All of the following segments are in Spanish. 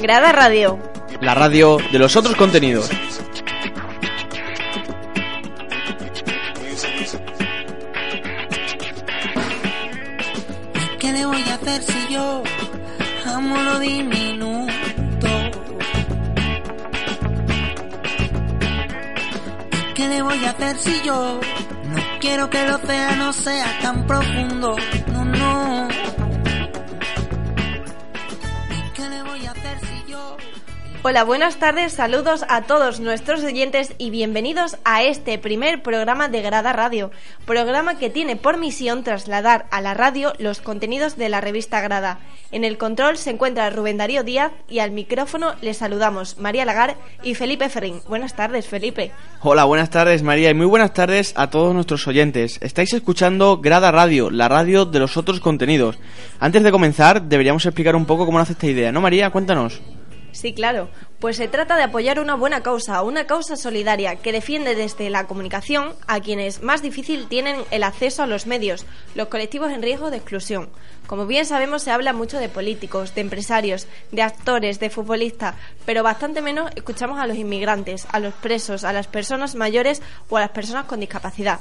Grada Radio. La radio de los otros contenidos. ¿Qué le voy a hacer si yo amo lo diminuto? ¿Qué le voy a hacer si yo no quiero que el océano sea tan profundo? No, no. Hola, buenas tardes, saludos a todos nuestros oyentes y bienvenidos a este primer programa de Grada Radio, programa que tiene por misión trasladar a la radio los contenidos de la revista Grada. En el control se encuentra Rubén Darío Díaz y al micrófono les saludamos María Lagar y Felipe Ferrín. Buenas tardes, Felipe. Hola, buenas tardes María y muy buenas tardes a todos nuestros oyentes. Estáis escuchando Grada Radio, la radio de los otros contenidos. Antes de comenzar, deberíamos explicar un poco cómo nace esta idea, ¿no María? Cuéntanos. Sí, claro. Pues se trata de apoyar una buena causa, una causa solidaria que defiende desde la comunicación a quienes más difícil tienen el acceso a los medios, los colectivos en riesgo de exclusión. Como bien sabemos, se habla mucho de políticos, de empresarios, de actores, de futbolistas, pero bastante menos escuchamos a los inmigrantes, a los presos, a las personas mayores o a las personas con discapacidad.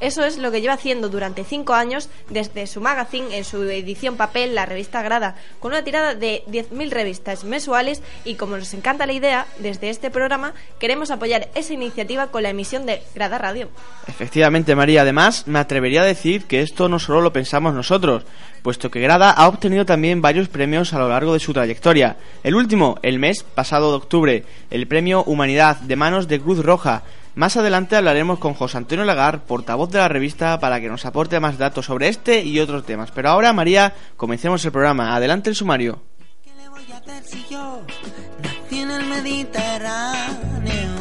Eso es lo que lleva haciendo durante cinco años desde su magazine en su edición papel, la revista Grada, con una tirada de 10.000 revistas mensuales y como nos encanta la idea, desde este programa queremos apoyar esa iniciativa con la emisión de Grada Radio. Efectivamente, María. Además, me atrevería a decir que esto no solo lo pensamos nosotros, puesto que Grada ha obtenido también varios premios a lo largo de su trayectoria. El último, el mes pasado de octubre, el premio Humanidad de manos de Cruz Roja. Más adelante hablaremos con José Antonio Lagar, portavoz de la revista, para que nos aporte más datos sobre este y otros temas. Pero ahora, María, comencemos el programa. Adelante el sumario. ¿Qué le voy a hacer si yo nací en el Mediterráneo?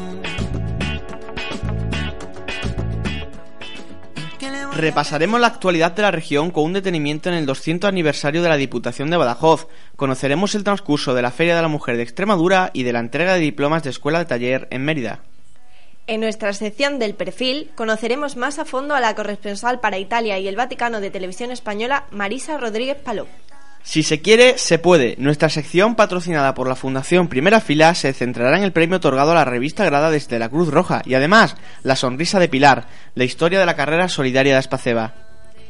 ¿Qué le voy a Repasaremos la actualidad de la región con un detenimiento en el 200 aniversario de la Diputación de Badajoz. Conoceremos el transcurso de la Feria de la Mujer de Extremadura y de la entrega de diplomas de escuela de taller en Mérida. En nuestra sección del perfil conoceremos más a fondo a la corresponsal para Italia y el Vaticano de Televisión Española, Marisa Rodríguez Paló. Si se quiere, se puede. Nuestra sección, patrocinada por la Fundación Primera Fila, se centrará en el premio otorgado a la revista Grada desde la Cruz Roja y además, La Sonrisa de Pilar, la historia de la carrera solidaria de Espaceba.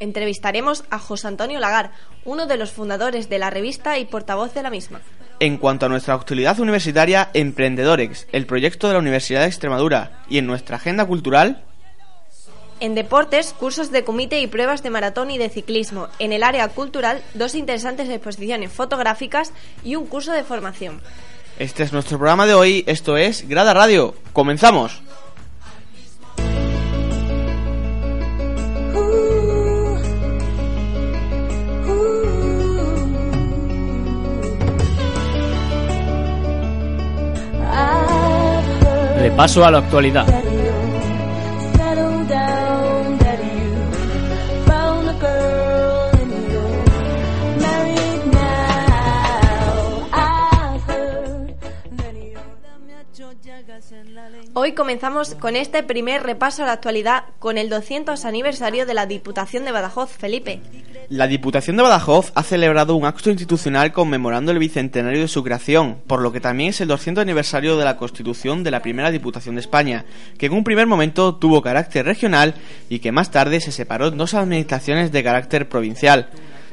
Entrevistaremos a José Antonio Lagar, uno de los fundadores de la revista y portavoz de la misma. En cuanto a nuestra actualidad universitaria, Emprendedorex, el proyecto de la Universidad de Extremadura, y en nuestra agenda cultural, En deportes, cursos de comité y pruebas de maratón y de ciclismo. En el área cultural, dos interesantes exposiciones fotográficas y un curso de formación. este es nuestro programa de hoy, esto es Grada Radio. ¡Comenzamos! Repaso a la actualidad. Hoy comenzamos con este primer repaso a la actualidad con el 200 aniversario de la Diputación de Badajoz, Felipe. La Diputación de Badajoz ha celebrado un acto institucional conmemorando el bicentenario de su creación, por lo que también es el 200 aniversario de la constitución de la primera Diputación de España, que en un primer momento tuvo carácter regional y que más tarde se separó en dos administraciones de carácter provincial.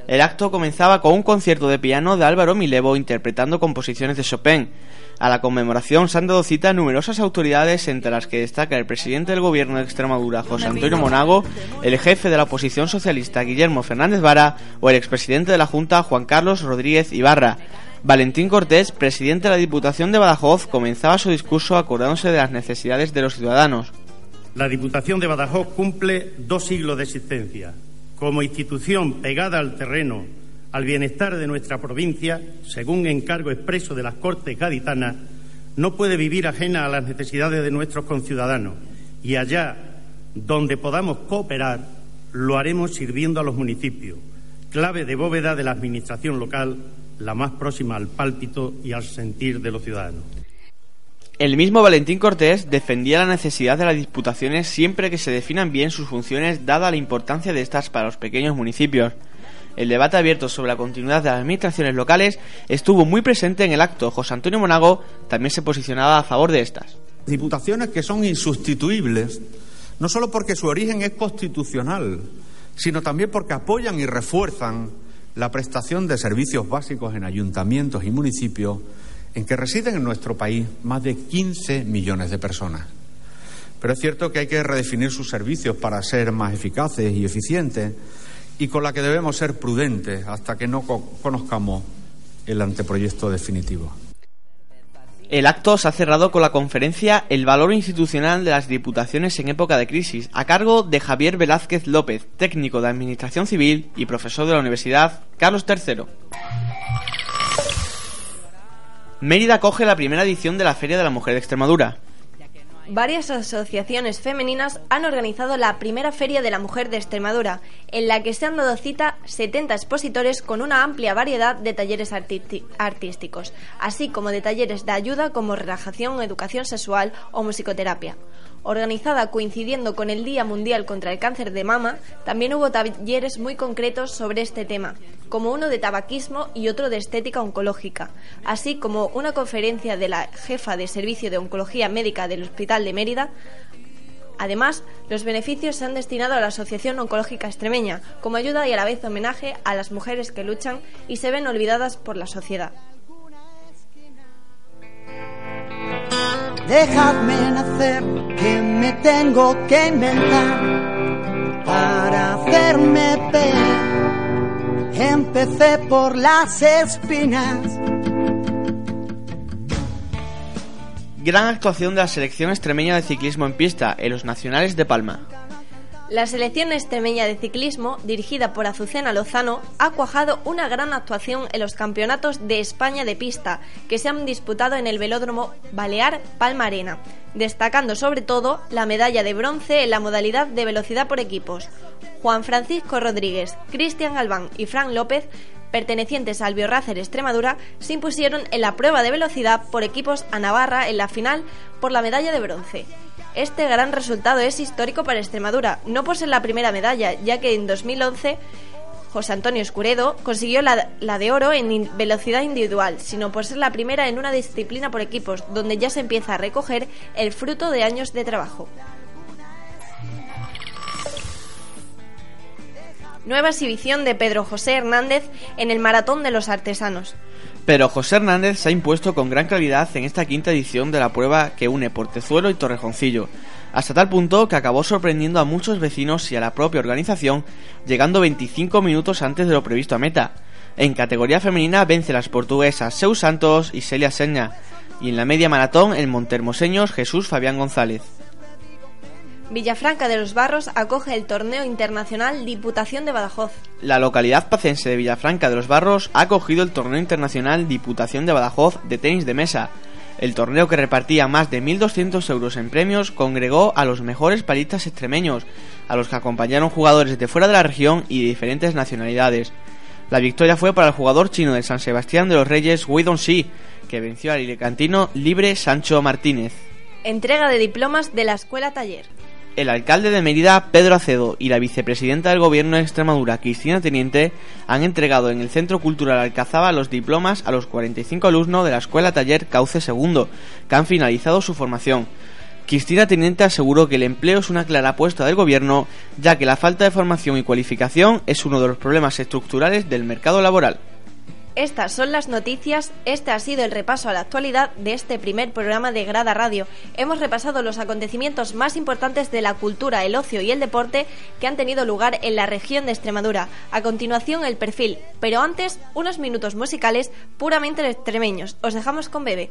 El acto comenzaba con un concierto de piano de Álvaro Milevo interpretando composiciones de Chopin. A la conmemoración se han dado cita a numerosas autoridades, entre las que destaca el presidente del gobierno de Extremadura, José Antonio Monago, el jefe de la oposición socialista, Guillermo Fernández Vara, o el expresidente de la Junta, Juan Carlos Rodríguez Ibarra. Valentín Cortés, presidente de la Diputación de Badajoz, comenzaba su discurso acordándose de las necesidades de los ciudadanos. La Diputación de Badajoz cumple dos siglos de existencia. Como institución pegada al terreno, al bienestar de nuestra provincia, según encargo expreso de las Cortes Gaditanas, no puede vivir ajena a las necesidades de nuestros conciudadanos y allá donde podamos cooperar, lo haremos sirviendo a los municipios, clave de bóveda de la Administración local, la más próxima al pálpito y al sentir de los ciudadanos. El mismo Valentín Cortés defendía la necesidad de las diputaciones siempre que se definan bien sus funciones dada la importancia de estas para los pequeños municipios. El debate abierto sobre la continuidad de las administraciones locales estuvo muy presente en el acto. José Antonio Monago también se posicionaba a favor de estas. Diputaciones que son insustituibles, no solo porque su origen es constitucional, sino también porque apoyan y refuerzan la prestación de servicios básicos en ayuntamientos y municipios en que residen en nuestro país más de 15 millones de personas. Pero es cierto que hay que redefinir sus servicios para ser más eficaces y eficientes y con la que debemos ser prudentes hasta que no conozcamos el anteproyecto definitivo. El acto se ha cerrado con la conferencia El valor institucional de las diputaciones en época de crisis, a cargo de Javier Velázquez López, técnico de Administración Civil y profesor de la Universidad Carlos III. Mérida acoge la primera edición de la Feria de la Mujer de Extremadura. Varias asociaciones femeninas han organizado la primera Feria de la Mujer de Extremadura, en la que se han dado cita 70 expositores con una amplia variedad de talleres artísticos, así como de talleres de ayuda como relajación, educación sexual o musicoterapia. Organizada coincidiendo con el Día Mundial contra el Cáncer de Mama, también hubo talleres muy concretos sobre este tema, como uno de tabaquismo y otro de estética oncológica, así como una conferencia de la jefa de Servicio de Oncología Médica del Hospital de Mérida. Además, los beneficios se han destinado a la Asociación Oncológica Extremeña, como ayuda y a la vez homenaje a las mujeres que luchan y se ven olvidadas por la sociedad. Dejadme nacer, que me tengo que inventar para hacerme ver Empecé por las espinas. Gran actuación de la selección extremeña de ciclismo en pista en los nacionales de Palma. La selección extremeña de ciclismo, dirigida por Azucena Lozano, ha cuajado una gran actuación en los campeonatos de España de pista que se han disputado en el velódromo Balear Palma Arena, destacando sobre todo la medalla de bronce en la modalidad de velocidad por equipos. Juan Francisco Rodríguez, Cristian Albán y Fran López pertenecientes al Biorracer Extremadura, se impusieron en la prueba de velocidad por equipos a Navarra en la final por la medalla de bronce. Este gran resultado es histórico para Extremadura, no por ser la primera medalla, ya que en 2011 José Antonio Escuredo consiguió la, de oro en velocidad individual, sino por ser la primera en una disciplina por equipos, donde ya se empieza a recoger el fruto de años de trabajo. Nueva exhibición de Pedro José Hernández en el Maratón de los Artesanos. Pero José Hernández se ha impuesto con gran calidad en esta quinta edición de la prueba que une Portezuelo y Torrejoncillo, hasta tal punto que acabó sorprendiendo a muchos vecinos y a la propia organización, llegando 25 minutos antes de lo previsto a meta. En categoría femenina vence las portuguesas Seu Santos y Celia Seña, y en la media maratón el montermoseños Jesús Fabián González. Villafranca de los Barros acoge el torneo internacional Diputación de Badajoz. La localidad pacense de Villafranca de los Barros ha acogido el torneo internacional Diputación de Badajoz de tenis de mesa. El torneo que repartía más de 1.200 euros en premios congregó a los mejores palistas extremeños, a los que acompañaron jugadores de fuera de la región y de diferentes nacionalidades. La victoria fue para el jugador chino de San Sebastián de los Reyes, Wei Shi, que venció al ilecantino libre Sancho Martínez. Entrega de diplomas de la Escuela Taller. El alcalde de Mérida, Pedro Acedo, y la vicepresidenta del Gobierno de Extremadura, Cristina Teniente, han entregado en el Centro Cultural Alcazaba los diplomas a los 45 alumnos de la Escuela Taller Cauce II, que han finalizado su formación. Cristina Teniente aseguró que el empleo es una clara apuesta del Gobierno, ya que la falta de formación y cualificación es uno de los problemas estructurales del mercado laboral. Estas son las noticias, este ha sido el repaso a la actualidad de este primer programa de Grada Radio. Hemos repasado los acontecimientos más importantes de la cultura, el ocio y el deporte que han tenido lugar en la región de Extremadura. A continuación el perfil, pero antes unos minutos musicales puramente extremeños. Os dejamos con Bebe.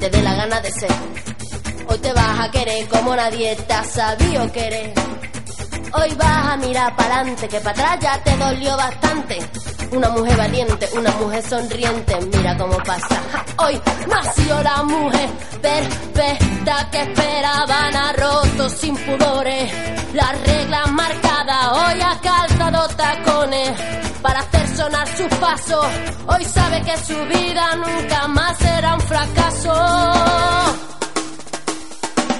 te dé la gana de ser. Hoy te vas a querer como nadie te ha sabido querer. Hoy vas a mirar para adelante, que para atrás ya te dolió bastante. Una mujer valiente, una mujer sonriente, mira cómo pasa. Hoy nació la mujer perfecta que esperaban a rotos sin pudores. Las reglas marcadas, hoy ha calzado tacones para hacer sonar sus pasos. Hoy sabe que su vida nunca más será un fracaso.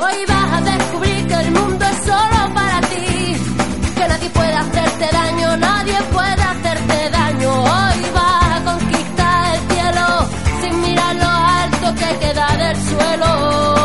Hoy vas a descubrir que el mundo es solo para ti, que nadie puede hacerte daño, nadie puede hacerte daño. Hoy vas a conquistar el cielo sin mirar lo alto que queda del suelo.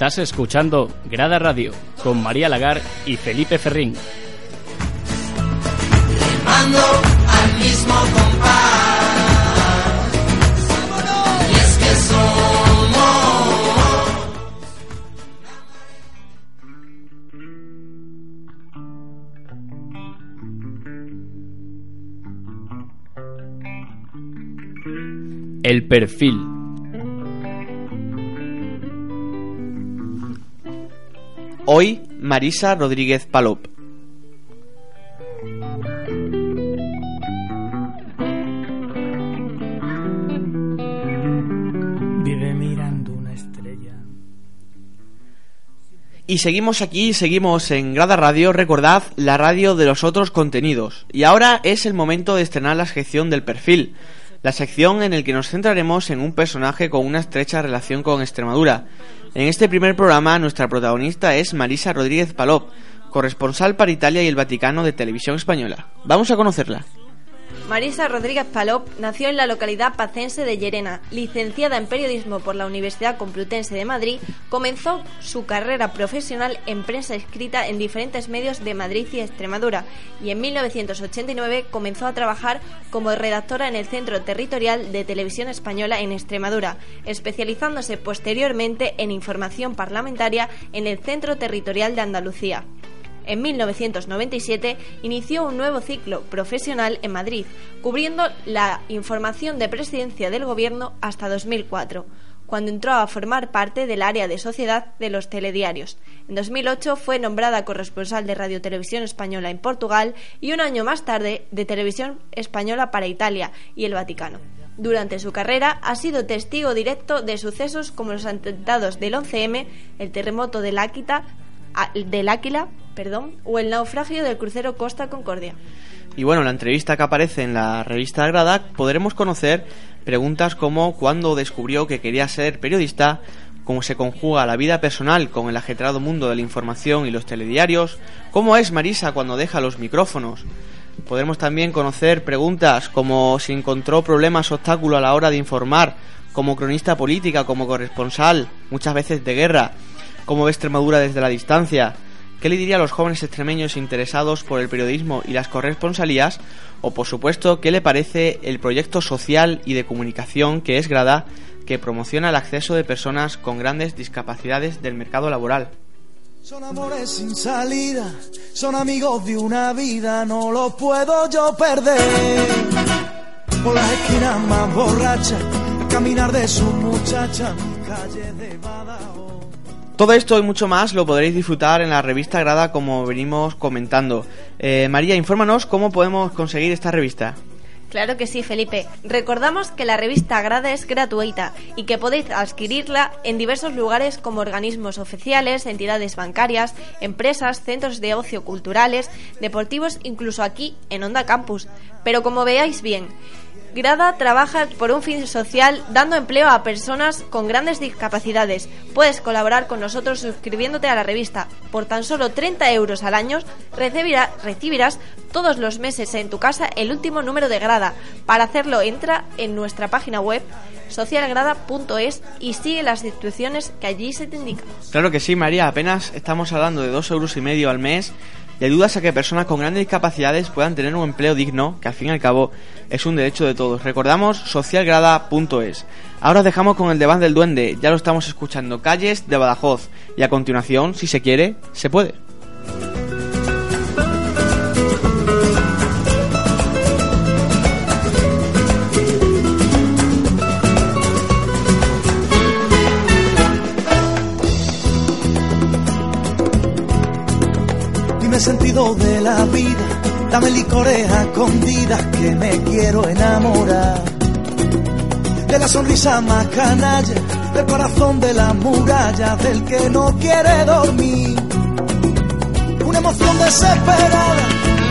Estás escuchando Grada Radio con María Lagar y Felipe Ferrín. Mando al mismo compás. Y es que somos. El perfil. Hoy, Marisa Rodríguez Palop. Vive mirando una estrella. Y seguimos aquí, seguimos en Grada Radio, recordad la radio de los otros contenidos. Y ahora es el momento de estrenar la sección del perfil, la sección en el que nos centraremos en un personaje con una estrecha relación con Extremadura. En este primer programa nuestra protagonista es Marisa Rodríguez Palop, corresponsal para Italia y el Vaticano de Televisión Española. Vamos a conocerla. Marisa Rodríguez Palop nació en la localidad pacense de Llerena. Licenciada en periodismo por la Universidad Complutense de Madrid, comenzó su carrera profesional en prensa escrita en diferentes medios de Madrid y Extremadura y en 1989 comenzó a trabajar como redactora en el Centro Territorial de Televisión Española en Extremadura, especializándose posteriormente en información parlamentaria en el Centro Territorial de Andalucía. En 1997 inició un nuevo ciclo profesional en Madrid, cubriendo la información de presidencia del gobierno hasta 2004 cuando entró a formar parte del área de sociedad de los telediarios. En 2008 fue nombrada corresponsal de Radio Televisión Española en Portugal y un año más tarde de Televisión Española para Italia y el Vaticano. Durante su carrera ha sido testigo directo de sucesos como los atentados del 11M, el terremoto del Áquila, del Áquila perdón, o el naufragio del crucero Costa Concordia. Y bueno, en la entrevista que aparece en la revista Grada podremos conocer preguntas como cuándo descubrió que quería ser periodista, cómo se conjuga la vida personal con el ajetrado mundo de la información y los telediarios, cómo es Marisa cuando deja los micrófonos. Podremos también conocer preguntas como si encontró problemas o obstáculos a la hora de informar como cronista política, como corresponsal, muchas veces de guerra, cómo ve Extremadura desde la distancia, ¿Qué le diría a los jóvenes extremeños interesados por el periodismo y las corresponsalías? O, por supuesto, ¿qué le parece el proyecto social y de comunicación que es Grada, que promociona el acceso de personas con grandes discapacidades del mercado laboral? Son amores sin salida, son amigos de una vida, no los puedo yo perder. Por más caminar de calle de. Todo esto y mucho más lo podréis disfrutar en la revista Grada como venimos comentando. Eh, María, infórmanos cómo podemos conseguir esta revista. Claro que sí, Felipe. Recordamos que la revista Grada es gratuita y que podéis adquirirla en diversos lugares como organismos oficiales, entidades bancarias, empresas, centros de ocio culturales, deportivos, incluso aquí en Onda Campus. Pero como veáis bien, Grada trabaja por un fin social dando empleo a personas con grandes discapacidades. Puedes colaborar con nosotros suscribiéndote a la revista. Por tan solo 30 euros al año recibirás todos los meses en tu casa el último número de Grada. Para hacerlo entra en nuestra página web socialgrada.es y sigue las instrucciones que allí se te indican. Claro que sí, María. Apenas estamos hablando de dos euros y medio al mes y ayudas a que personas con grandes discapacidades puedan tener un empleo digno, que al fin y al cabo es un derecho de todos. Recordamos socialgrada.es. Ahora os dejamos con el debate del duende, ya lo estamos escuchando, calles de Badajoz, y a continuación, si se quiere, se puede. De la vida. Dame licores escondidas que me quiero enamorar. De la sonrisa más canalla, del corazón de la muralla, del que no quiere dormir. Una emoción desesperada,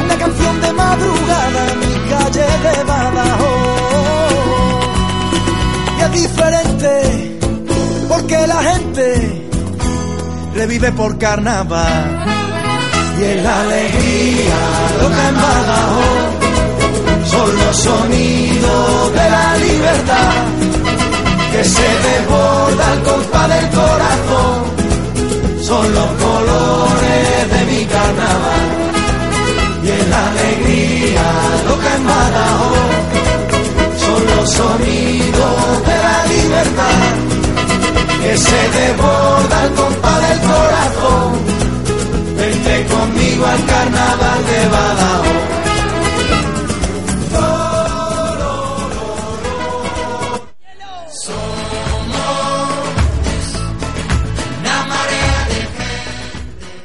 una canción de madrugada, mi calle de Badajoz. Y es diferente, porque la gente revive por carnaval y en la alegría loca en Badajoz son los sonidos de la libertad que se desborda al compás del corazón. Son los colores de mi carnaval y en la alegría loca en Badajoz son los sonidos de la libertad que se desborda al compás del corazón Vente conmigo al carnaval de Badajoz.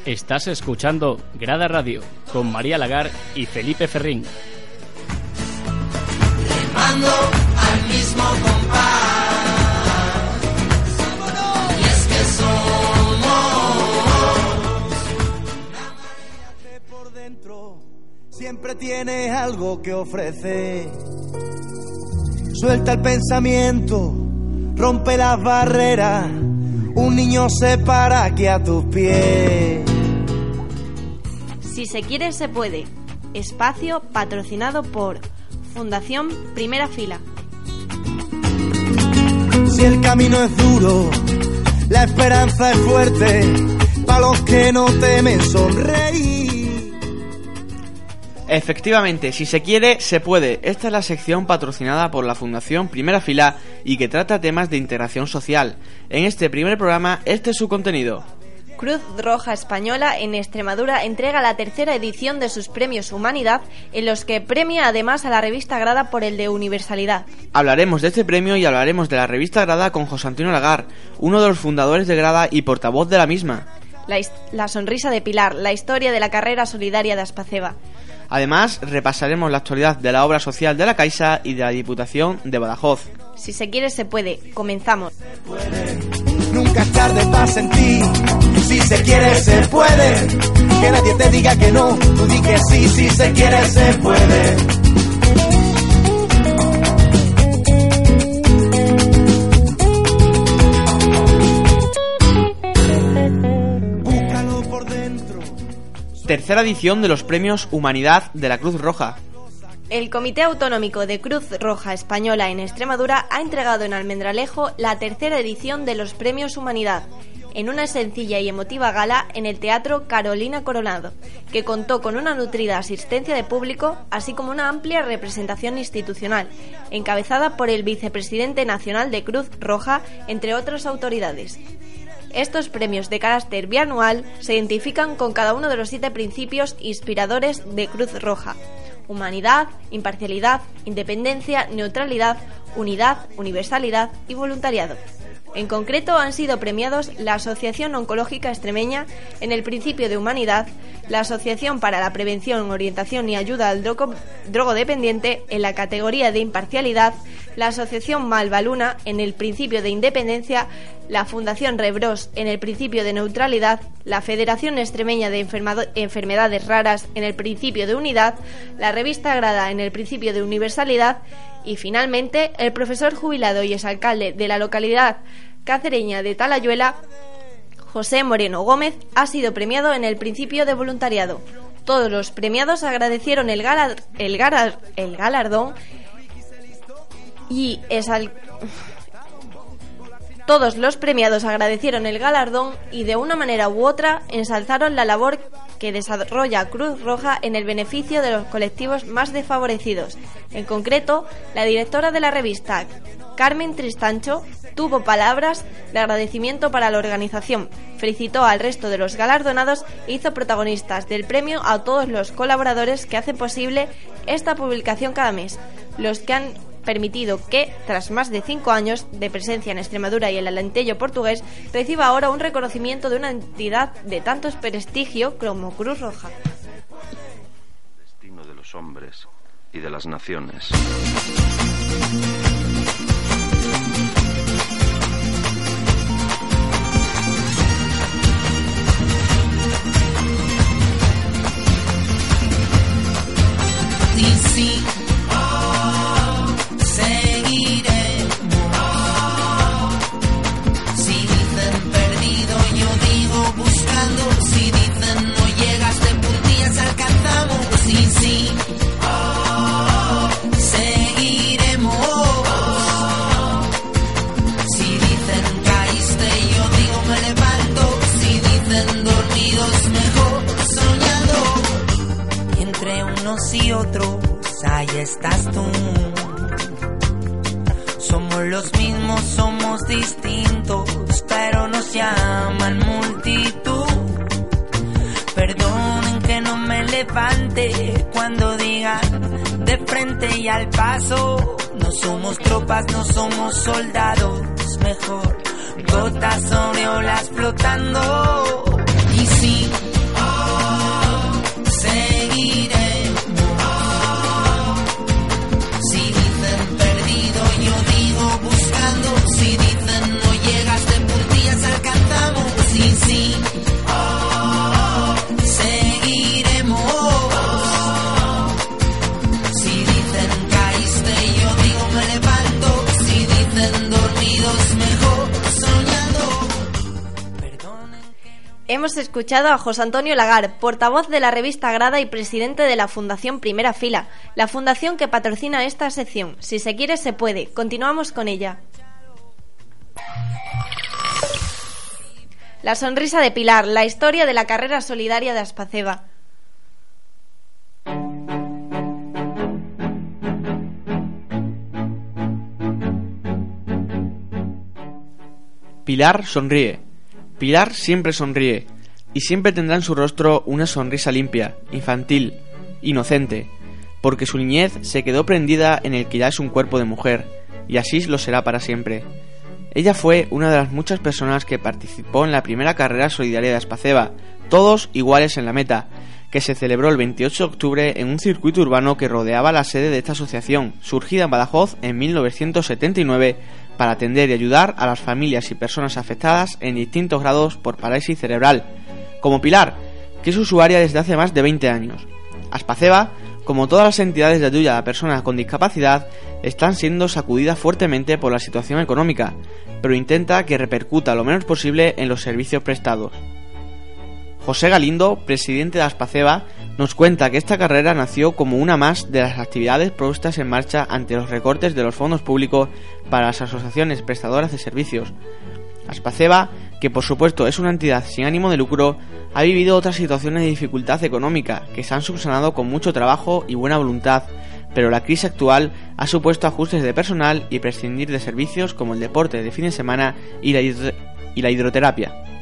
Estás escuchando Grada Radio con María Lagar y Felipe Ferrín. Remando al mismo siempre tienes algo que ofrecer. Suelta el pensamiento, rompe las barreras. Un niño se para aquí a tus pies. Si se quiere, se puede. Espacio patrocinado por Fundación Primera Fila. Si el camino es duro, la esperanza es fuerte. Para los que no temen sonreír. Efectivamente, si se quiere, se puede. Esta es la sección patrocinada por la Fundación Primera Fila y que trata temas de integración social. En este primer programa, este es su contenido. Cruz Roja Española en Extremadura entrega la tercera edición de sus premios Humanidad, en los que premia además a la revista Grada por el de Universalidad. Hablaremos de este premio y hablaremos de la revista Grada con José Antonio Lagar, uno de los fundadores de Grada y portavoz de la misma. La, la sonrisa de Pilar, la historia de la carrera solidaria de Aspaceba. Además, repasaremos la actualidad de la obra social de la Caixa y de la Diputación de Badajoz. Si se quiere, se puede. Comenzamos. Nunca es tarde para sentir. Si se quiere, se puede. Que nadie te diga que no. Tú di que sí, si se quiere, se puede. Tercera edición de los premios Humanidad de la Cruz Roja. El Comité Autonómico de Cruz Roja Española en Extremadura ha entregado en Almendralejo la tercera edición de los Premios Humanidad, en una sencilla y emotiva gala en el Teatro Carolina Coronado, que contó con una nutrida asistencia de público, así como una amplia representación institucional, encabezada por el vicepresidente nacional de Cruz Roja, entre otras autoridades. Estos premios de carácter bianual se identifican con cada uno de los siete principios inspiradores de Cruz Roja. Humanidad, imparcialidad, independencia, neutralidad, unidad, universalidad y voluntariado. En concreto han sido premiados la Asociación Oncológica Extremeña en el principio de humanidad, la Asociación para la Prevención, Orientación y Ayuda al drogo- Drogodependiente en la categoría de imparcialidad, la Asociación Malvaluna en el principio de independencia, la Fundación Rebros en el principio de neutralidad, la Federación Extremeña de Enfermedades Raras en el principio de unidad, la Revista Grada en el principio de universalidad y finalmente el profesor jubilado y exalcalde de la localidad cacereña de Talayuela, José Moreno Gómez, ha sido premiado en el principio de voluntariado. Todos los premiados agradecieron el, galar- el, galar- el galardón y todos los premiados agradecieron el galardón y de una manera u otra ensalzaron la labor que desarrolla Cruz Roja en el beneficio de los colectivos más desfavorecidos. En concreto, la directora de la revista, Carmen Tristancho, tuvo palabras de agradecimiento para la organización, felicitó al resto de los galardonados e hizo protagonistas del premio a todos los colaboradores que hacen posible esta publicación cada mes, los que han permitido que, tras más de cinco años de presencia en Extremadura y el Alentejo portugués, reciba ahora un reconocimiento de una entidad de tanto prestigio como Cruz Roja. destino de los hombres y de las naciones. Y Hemos escuchado a José Antonio Lagar, portavoz de la revista Grada y presidente de la Fundación Primera Fila, la fundación que patrocina esta sección. Si se quiere, se puede. Continuamos con ella. La sonrisa de Pilar, la historia de la carrera solidaria de Aspaceba. Pilar sonríe. Pilar siempre sonríe y siempre tendrá en su rostro una sonrisa limpia, infantil, inocente, porque su niñez se quedó prendida en el que ya es un cuerpo de mujer, y así lo será para siempre. Ella fue una de las muchas personas que participó en la primera carrera solidaria de Aspaceba, todos iguales en la meta, que se celebró el 28 de octubre en un circuito urbano que rodeaba la sede de esta asociación, surgida en Badajoz en 1979 para atender y ayudar a las familias y personas afectadas en distintos grados por parálisis cerebral, como Pilar, que es usuaria desde hace más de 20 años. Aspaceba, como todas las entidades de ayuda a personas con discapacidad, están siendo sacudidas fuertemente por la situación económica, pero intenta que repercuta lo menos posible en los servicios prestados. José Galindo, presidente de Aspaceba, nos cuenta que esta carrera nació como una más de las actividades puestas en marcha ante los recortes de los fondos públicos para las asociaciones prestadoras de servicios. Aspaceba, que por supuesto es una entidad sin ánimo de lucro, ha vivido otras situaciones de dificultad económica que se han subsanado con mucho trabajo y buena voluntad, pero la crisis actual ha supuesto ajustes de personal y prescindir de servicios como el deporte de fin de semana y la, y la hidroterapia.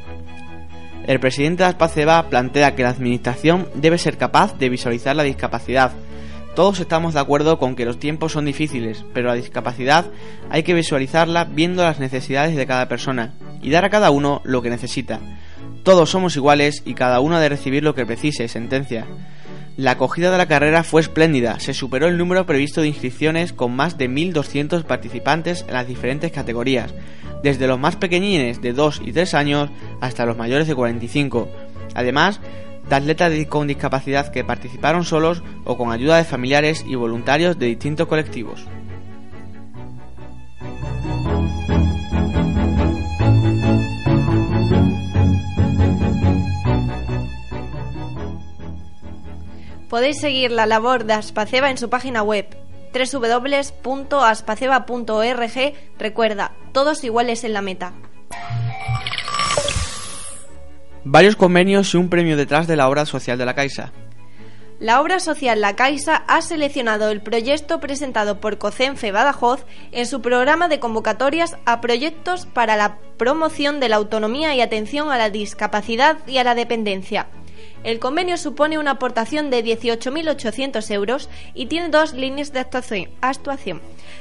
El presidente de Aspaceba plantea que la Administración debe ser capaz de visualizar la discapacidad. Todos estamos de acuerdo con que los tiempos son difíciles, pero la discapacidad hay que visualizarla viendo las necesidades de cada persona y dar a cada uno lo que necesita. Todos somos iguales y cada uno ha de recibir lo que precise, sentencia. La acogida de la carrera fue espléndida, se superó el número previsto de inscripciones con más de 1.200 participantes en las diferentes categorías, desde los más pequeñines de 2 y 3 años hasta los mayores de 45. Además, de atletas con discapacidad que participaron solos o con ayuda de familiares y voluntarios de distintos colectivos. Podéis seguir la labor de Aspaceba en su página web www.aspaceba.org. Recuerda, todos iguales en la meta. Varios convenios y un premio detrás de la obra social de la Caixa. La obra social La Caixa ha seleccionado el proyecto presentado por COCENFE Badajoz en su programa de convocatorias a proyectos para la promoción de la autonomía y atención a la discapacidad y a la dependencia. El convenio supone una aportación de 18.800 euros y tiene dos líneas de actuación.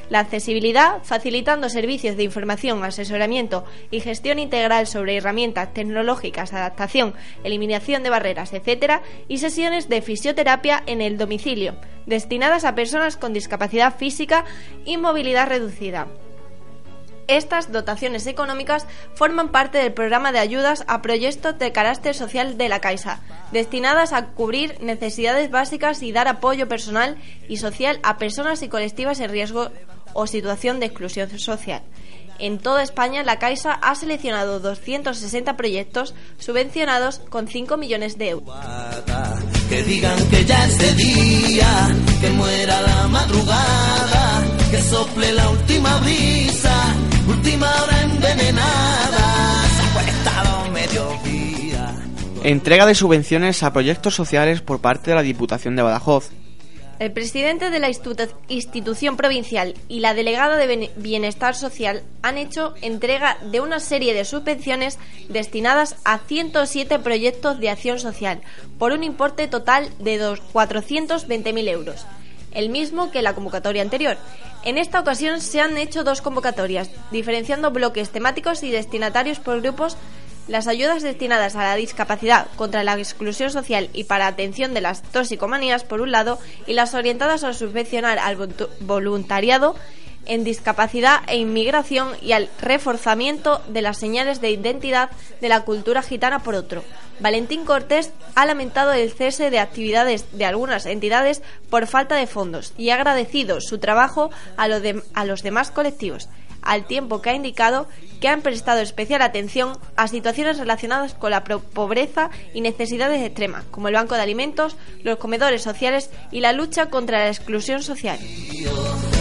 La accesibilidad, facilitando servicios de información, asesoramiento y gestión integral sobre herramientas tecnológicas, adaptación, eliminación de barreras, etc. Y sesiones de fisioterapia en el domicilio, destinadas a personas con discapacidad física y movilidad reducida. Estas dotaciones económicas forman parte del programa de ayudas a proyectos de carácter social de la Caixa, destinadas a cubrir necesidades básicas y dar apoyo personal y social a personas y colectivas en riesgo o situación de exclusión social. En toda España, la Caixa ha seleccionado 260 proyectos subvencionados con 5 millones de euros. Que digan que ya es de día, que muera la madrugada, que sople la última brisa, última hora envenenada, se mediodía. Entrega de subvenciones a proyectos sociales por parte de la Diputación de Badajoz. El presidente de la institución provincial y la delegada de Bienestar Social han hecho entrega de una serie de subvenciones destinadas a 107 proyectos de acción social por un importe total de 420.000 euros, el mismo que la convocatoria anterior. En esta ocasión se han hecho dos convocatorias, diferenciando bloques temáticos y destinatarios por grupos las ayudas destinadas a la discapacidad contra la exclusión social y para atención de las toxicomanías, por un lado, y las orientadas a subvencionar al voluntariado en discapacidad e inmigración y al reforzamiento de las señales de identidad de la cultura gitana por otro. Valentín Cortés ha lamentado el cese de actividades de algunas entidades por falta de fondos y ha agradecido su trabajo a, a los demás colectivos al tiempo que ha indicado que han prestado especial atención a situaciones relacionadas con la pobreza y necesidades extremas, como el banco de alimentos, los comedores sociales y la lucha contra la exclusión social.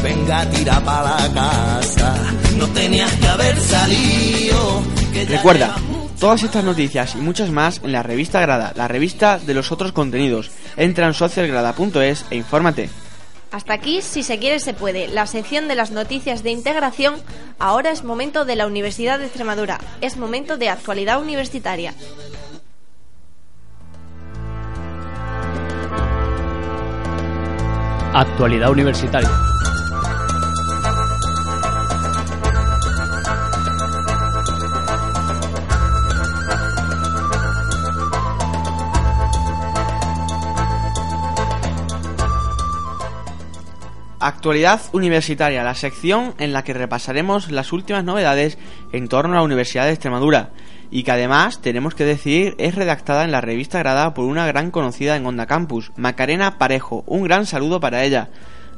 Venga, tira para la casa, no tenías que haber salido. Recuerda, todas estas noticias y muchas más en la revista Grada, la revista de los otros contenidos. Entra en socialgrada.es e infórmate. Hasta aquí, si se quiere, se puede. La sección de las noticias de integración. Ahora es momento de la Universidad de Extremadura. Es momento de actualidad universitaria. Actualidad universitaria. Actualidad Universitaria, la sección en la que repasaremos las últimas novedades en torno a la Universidad de Extremadura y que además, tenemos que decir, es redactada en la revista grada por una gran conocida en Onda Campus, Macarena Parejo. Un gran saludo para ella.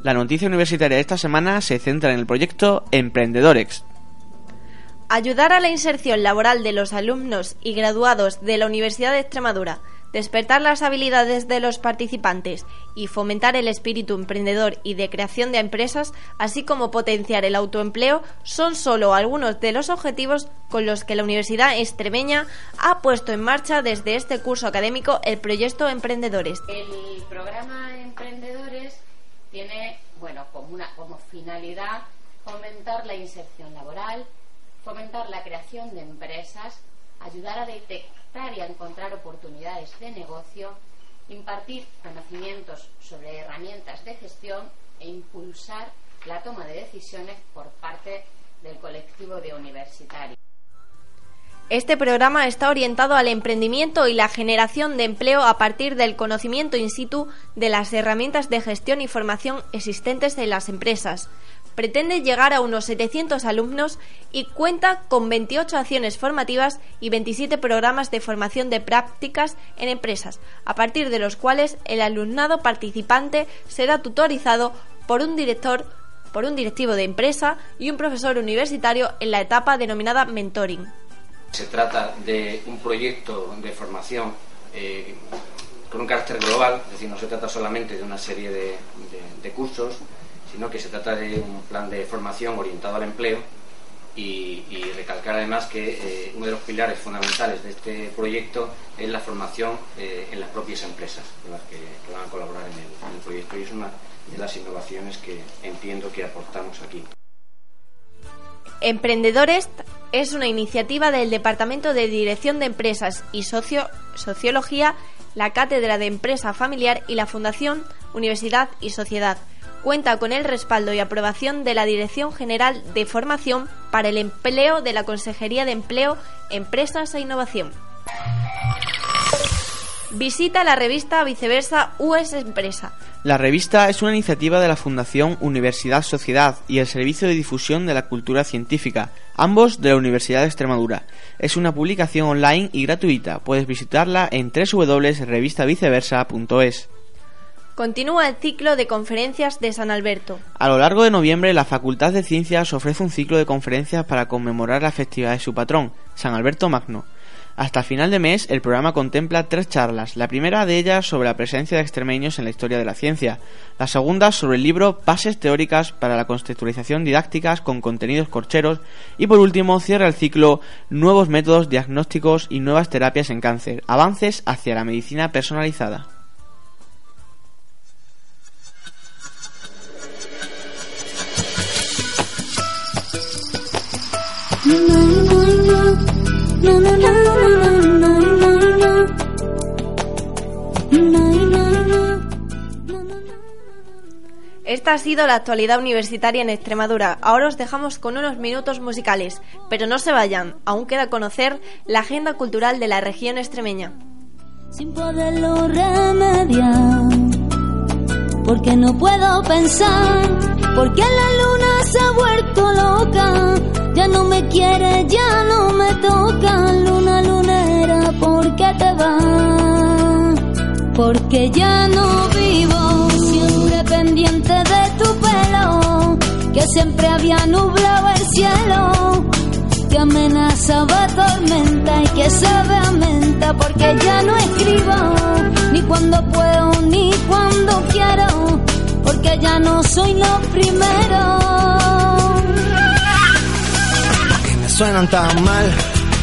La noticia universitaria de esta semana se centra en el proyecto Emprendedorex. Ayudar a la inserción laboral de los alumnos y graduados de la Universidad de Extremadura despertar las habilidades de los participantes y fomentar el espíritu emprendedor y de creación de empresas, así como potenciar el autoempleo, son solo algunos de los objetivos con los que la Universidad Extremeña ha puesto en marcha desde este curso académico el proyecto Emprendedores. El programa Emprendedores tiene, bueno, como, una, como finalidad fomentar la inserción laboral, fomentar la creación de empresas, ayudar a detectar y a encontrar oportunidades de negocio, impartir conocimientos sobre herramientas de gestión e impulsar la toma de decisiones por parte del colectivo de universitarios. Este programa está orientado al emprendimiento y la generación de empleo a partir del conocimiento in situ de las herramientas de gestión y formación existentes en las empresas, pretende llegar a unos 700 alumnos y cuenta con 28 acciones formativas y 27 programas de formación de prácticas en empresas, a partir de los cuales el alumnado participante será tutorizado por un director por un directivo de empresa y un profesor universitario en la etapa denominada mentoring. Se trata de un proyecto de formación eh, con un carácter global, es decir, no se trata solamente de una serie de cursos, sino que se trata de un plan de formación orientado al empleo y, recalcar además que eh, uno de los pilares fundamentales de este proyecto es la formación eh, en las propias empresas las que, van a colaborar en el, proyecto y es una de las innovaciones que entiendo que aportamos aquí. Emprendedores es una iniciativa del Departamento de Dirección de Empresas y Sociología, la Cátedra de Empresa Familiar y la Fundación Universidad y Sociedad cuenta con el respaldo y aprobación de la Dirección General de Formación para el Empleo de la Consejería de Empleo, Empresas e Innovación. Visita la revista Viceversa US Empresa. La revista es una iniciativa de la Fundación Universidad Sociedad y el Servicio de Difusión de la Cultura Científica, ambos de la Universidad de Extremadura. Es una publicación online y gratuita. Puedes visitarla en www.revistaviceversa.es. Continúa el ciclo de conferencias de San Alberto. A lo largo de noviembre, la Facultad de Ciencias ofrece un ciclo de conferencias para conmemorar la festividad de su patrón, San Alberto Magno. Hasta final de mes, el programa contempla tres charlas, la primera de ellas sobre la presencia de extremeños en la historia de la ciencia, la segunda sobre el libro Bases teóricas para la contextualización didácticas con contenidos corcheros y por último cierra el ciclo Nuevos métodos diagnósticos y nuevas terapias en cáncer, avances hacia la medicina personalizada. Esta ha sido la actualidad universitaria en Extremadura. Ahora os dejamos con unos minutos musicales, pero no se vayan, aún queda conocer la agenda cultural de la región extremeña. Sin poderlo remediar, porque no puedo pensar, porque la luna se ha vuelto loca. Ya no me quiere, ya no me toca, luna lunera, ¿por qué te vas? Porque ya no vivo, siempre pendiente de tu pelo, que siempre había nublado el cielo, que amenazaba tormenta y que sabe a menta, porque ya no escribo, cuando puedo, ni cuando quiero, porque ya no soy lo primero suenan tan mal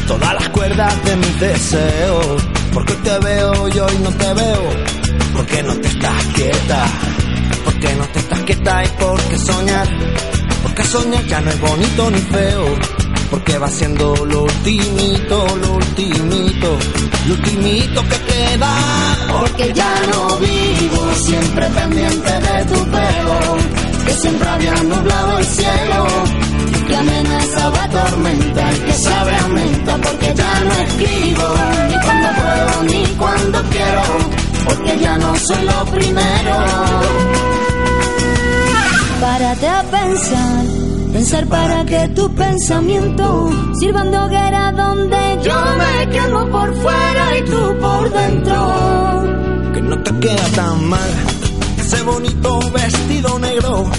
todas las cuerdas de mi deseo. Porque te veo y hoy no te veo. Porque no te estás quieta. porque no te estás quieta y porque soñar, porque soñar ya no es bonito ni feo, porque va siendo lo ultimito, lo ultimito, lo ultimito que queda. Porque ya no vivo siempre pendiente de tu pelo, que siempre había nublado el cielo, que amenazaba tormenta y que sabe a menta, porque ya no escribo, ni cuando puedo ni cuando quiero, porque ya no soy lo primero. Párate a pensar, pensar para que tu pensamiento sirvan de hoguera donde yo me quemo por fuera y tú por dentro. que no te queda tan mal ese bonito vestido negro.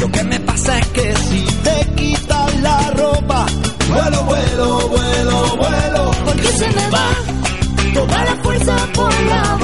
Lo que me pasa es que si te quitas la ropa, vuelo, vuelo, vuelo, vuelo, Porque se me va toda la fuerza por la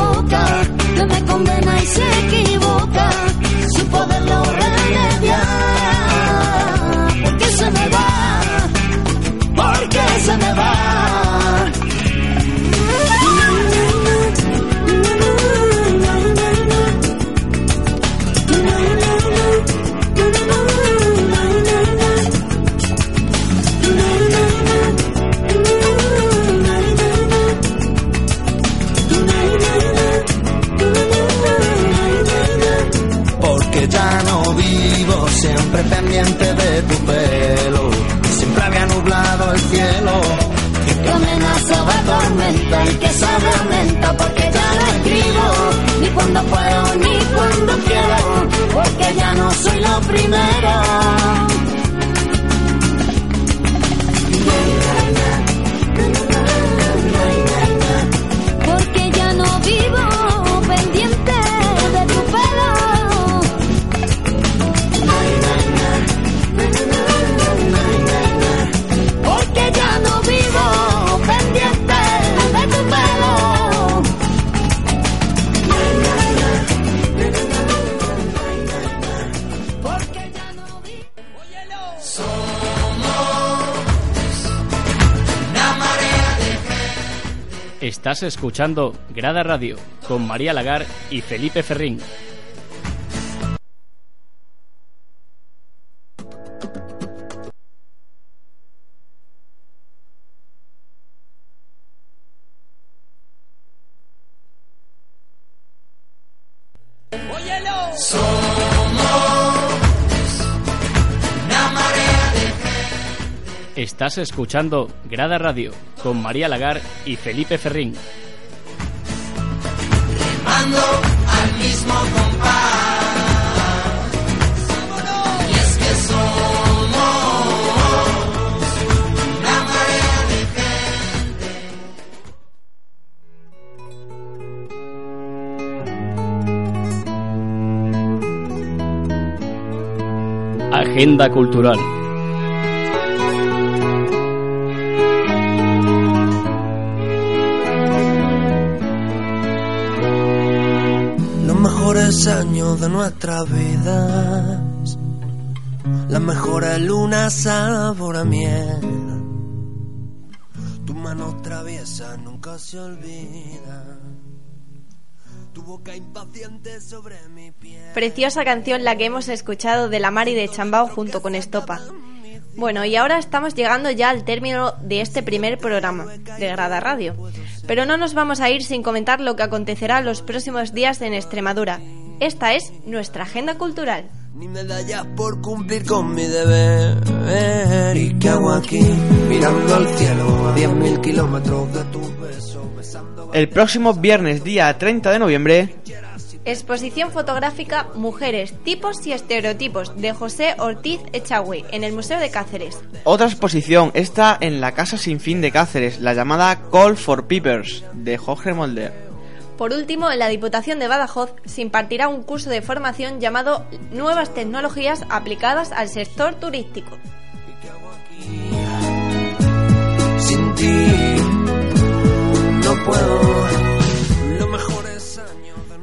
sabe a menta porque ya no escribo. Ni cuando puedo ni cuando quiero porque ya no soy lo primero Estás escuchando Grada Radio con María Lagar y Felipe Ferrín. Estás escuchando Grada Radio con María Lagar y Felipe Ferrín. Ando al mismo compás. Y es que somos una marea de Agenda Cultural. Años de nuestras vidas. Las mejores lunas sabor miel. Tu mano traviesa nunca se olvida. Tu boca impaciente sobre mi piel. Preciosa canción la que hemos escuchado de la Mari de Chambao junto con Estopa. Bueno, y ahora estamos llegando ya al término de este primer programa de Grada Radio. Pero no nos vamos a ir sin comentar lo que acontecerá los próximos días en Extremadura. Esta es nuestra agenda cultural. Ni medallas por cumplir con mi deber. ¿Y qué hago aquí? Mirando al cielo a 10.000 kilómetros de tu beso, besando. El próximo viernes, día 30 de noviembre, Exposición fotográfica Mujeres, tipos y estereotipos de José Ortiz Echagüe en el Museo de Cáceres. otra exposición está en la Casa Sin Fin de Cáceres, la llamada Call for Peepers, de Jorge Molder. Por último, en la Diputación de Badajoz se impartirá un curso de formación llamado Nuevas tecnologías aplicadas al sector turístico. Sin ti no puedo.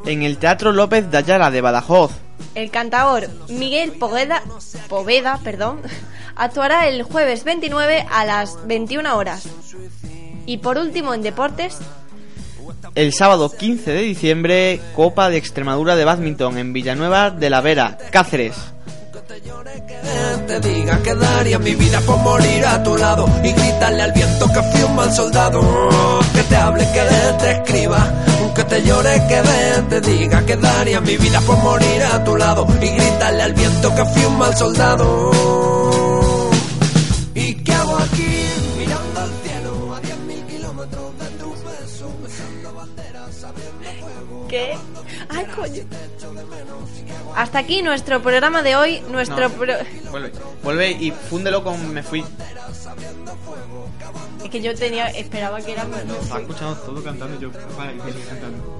En el Teatro López de Ayala de Badajoz, El cantaor Miguel Poveda, Poveda perdón, actuará el jueves 29 a las 21 horas. Y por último, en deportes, el sábado 15 de diciembre, Copa de Extremadura de Badminton en Villanueva de la Vera, Cáceres. Ay, coño. Hasta aquí nuestro programa de hoy. Nuestro No. pro- Vuelve, vuelve y fúndelo con Me Fui. Es que yo tenía. Esperaba que era. Estaba escuchando todo cantando yo. Vale, cantando.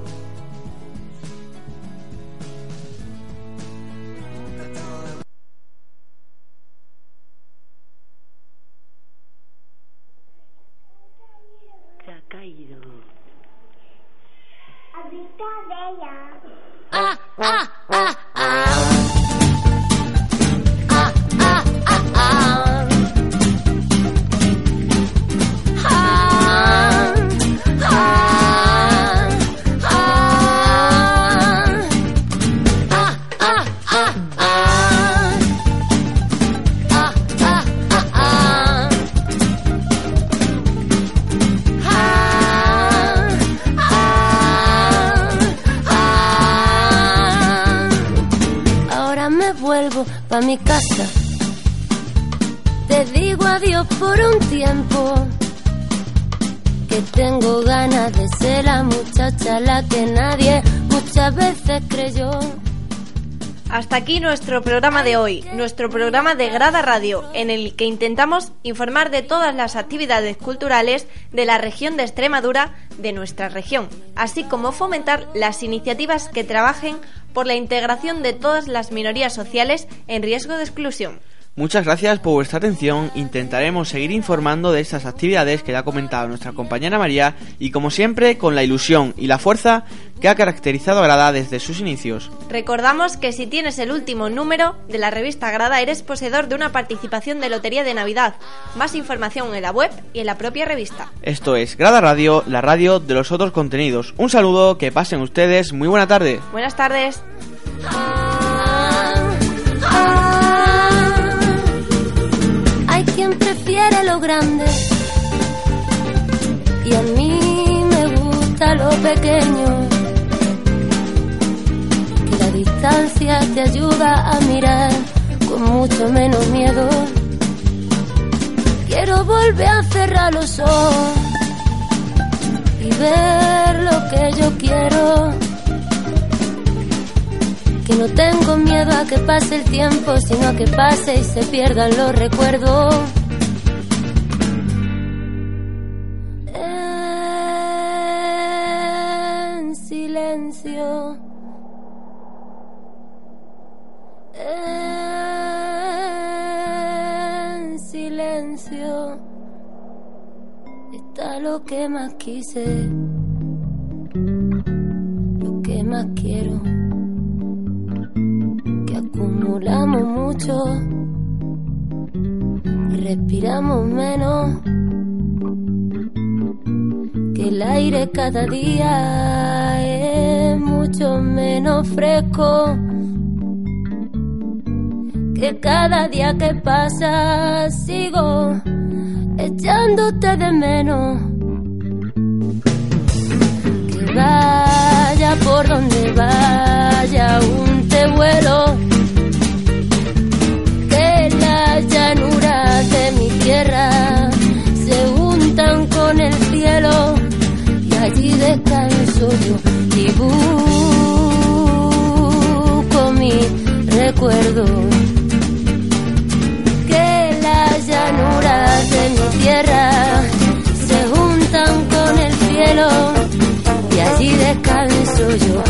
Ah, mi casa. Te digo adiós por un tiempo. Que tengo ganas de ser la muchacha la que nadie muchas veces creyó. Hasta aquí nuestro programa de hoy, nuestro programa de Grada Radio, en el que intentamos informar de todas las actividades culturales de la región de Extremadura, de nuestra región, así como fomentar las iniciativas que trabajen por la integración de todas las minorías sociales en riesgo de exclusión. Muchas gracias por vuestra atención. Intentaremos seguir informando de estas actividades que ya ha comentado nuestra compañera María y como siempre con la ilusión y la fuerza que ha caracterizado a Grada desde sus inicios. Recordamos que si tienes el último número de la revista Grada eres poseedor de una participación de Lotería de Navidad. Más información en la web y en la propia revista. Esto es Grada Radio, la radio de los otros contenidos. Un saludo, que pasen ustedes, muy buena tarde. Buenas tardes. Prefiere lo grande y a mí me gusta lo pequeño. Que la distancia te ayuda a mirar con mucho menos miedo. Quiero volver a cerrar los ojos y ver lo que yo quiero. Que no tengo miedo a que pase el tiempo, sino a que pase y se pierdan los recuerdos. En silencio. En silencio. Está lo que más quise. Lo que más quiero acumulamos mucho y respiramos menos, que el aire cada día es mucho menos fresco, que cada día que pasa sigo echándote de menos. Que vaya por donde vaya, aún te vuelo. Se juntan con el cielo y allí descanso yo y busco mi recuerdo. Que las llanuras de mi tierra se juntan con el cielo y allí descanso yo